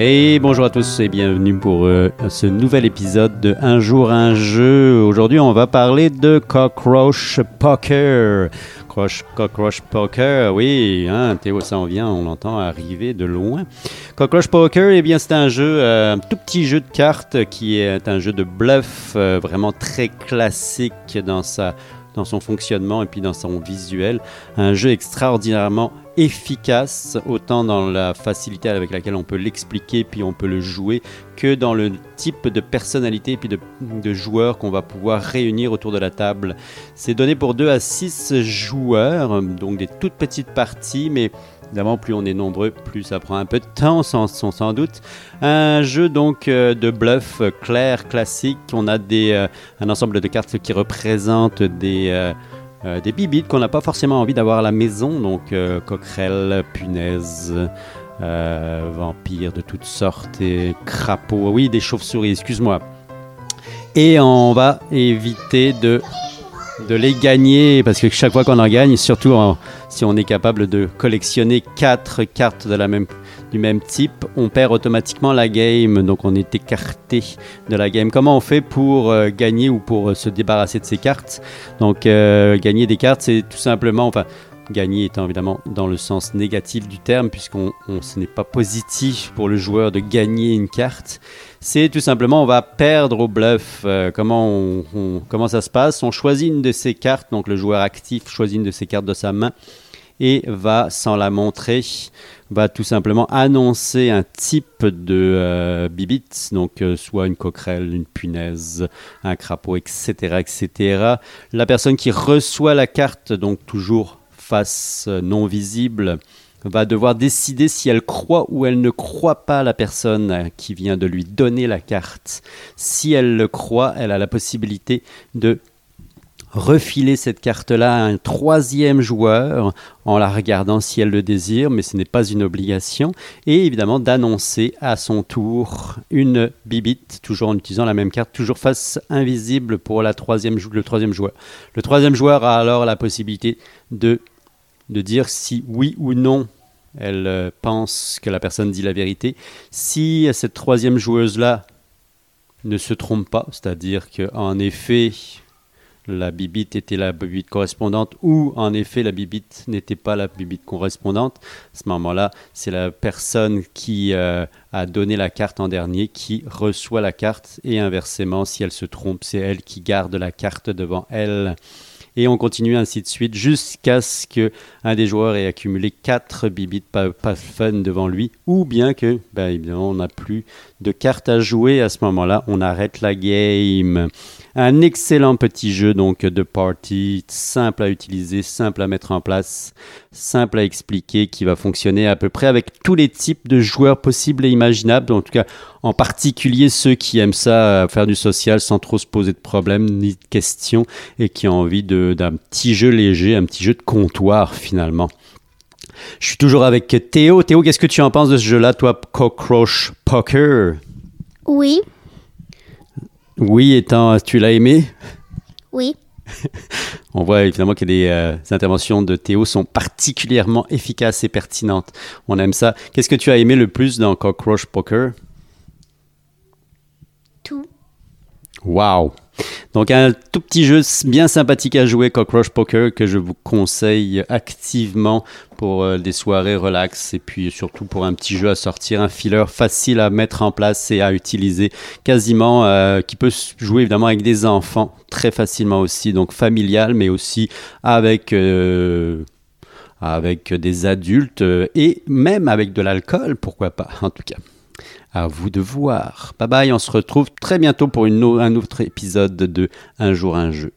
Et bonjour à tous et bienvenue pour euh, ce nouvel épisode de Un jour un jeu. Aujourd'hui, on va parler de Cockroach Poker. Cockroach, Cockroach Poker, oui, hein, Théo ça en vient, on l'entend arriver de loin. Cockroach Poker, eh bien, c'est un jeu, euh, un tout petit jeu de cartes qui est un jeu de bluff euh, vraiment très classique dans sa dans son fonctionnement et puis dans son visuel. Un jeu extraordinairement efficace, autant dans la facilité avec laquelle on peut l'expliquer puis on peut le jouer, que dans le type de personnalité puis de, joueurs qu'on va pouvoir réunir autour de la table. C'est donné pour 2 à 6 joueurs, donc des toutes petites parties, mais Évidemment, plus on est nombreux, plus ça prend un peu de temps, sans, doute. Un jeu donc euh, de bluff clair, classique. On a des, euh, un ensemble de cartes qui représentent des, euh, euh, des bibites qu'on n'a pas forcément envie d'avoir à la maison. Donc euh, coquerelles, punaises, euh, vampires de toutes sortes, et crapauds. Oui, des chauves-souris, excuse-moi. Et on va éviter de de les gagner parce que chaque fois qu'on en gagne, surtout si on est capable de collectionner quatre cartes de la même, du même type, on perd automatiquement la game, donc on est écarté de la game. Comment on fait pour euh, gagner ou pour euh, se débarrasser de ces cartes? Donc euh, gagner des cartes, c'est tout simplement, enfin gagner étant évidemment dans le sens négatif du terme, puisqu'on on- ce n'est pas positif pour le joueur de gagner une carte. C'est tout simplement, on va perdre au bluff. Comment, comment ça se passe? On choisit une de ces cartes, donc le joueur actif choisit une de ces cartes de sa main et va, sans la montrer, va tout simplement annoncer un type de euh, bibit, donc euh, soit une coquerelle, une punaise, un crapaud, etc., etc. La personne qui reçoit la carte, donc toujours face euh, non visible, va devoir décider si elle croit ou elle ne croit pas la personne qui vient de lui donner la carte. Si elle le croit, elle a la possibilité de refiler cette carte-là à un troisième joueur en la regardant si elle le désire, mais ce n'est pas une obligation, et évidemment d'annoncer à son tour une bibite, toujours en utilisant la même carte, toujours face invisible pour la troisième, le troisième joueur. Le troisième joueur a alors la possibilité de, de dire si oui ou non elle euh, pense que la personne dit la vérité. Si cette troisième joueuse-là ne se trompe pas, c'est-à-dire qu'en effet, la bibite était la bibite correspondante ou en effet la bibite n'était pas la bibite correspondante, à ce moment-là, c'est la personne qui euh, a donné la carte en dernier qui reçoit la carte et inversement, si elle se trompe, c'est elle qui garde la carte devant elle. Et on continue ainsi de suite jusqu'à ce que un des joueurs ait accumulé 4 bibites pas, fun devant lui, ou bien que, ben on n'a plus de cartes à jouer à ce moment-là, on arrête la game. Un excellent petit jeu donc de party, simple à utiliser, simple à mettre en place, simple à expliquer, qui va fonctionner à peu près avec tous les types de joueurs possibles et imaginables. En tout cas, en particulier ceux qui aiment ça, euh, faire du social sans trop se poser de problèmes ni de questions et qui ont envie d'un petit jeu léger, un petit jeu de comptoir finalement. Je suis toujours avec Théo. Théo, qu'est-ce que tu en penses de ce jeu-là, toi, Cockroach Poker? Oui, Oui, étant, tu l'as aimé? Oui. On voit évidemment que les euh, interventions de Théo sont particulièrement efficaces et pertinentes. On aime ça. Qu'est-ce que tu as aimé le plus dans Cockroach Poker? Tout. Wow! Donc un tout petit jeu bien sympathique à jouer, Cockroach Poker, que je vous conseille activement pour euh, des soirées relax et puis surtout pour un petit jeu à sortir, un filler facile à mettre en place et à utiliser quasiment, euh, qui peut jouer évidemment avec des enfants très facilement aussi, donc familial, mais aussi avec... euh, avec des adultes et même avec de l'alcool, pourquoi pas, en tout cas. À vous de voir. Bye bye, on se retrouve très bientôt pour un autre épisode de Un jour un jeu.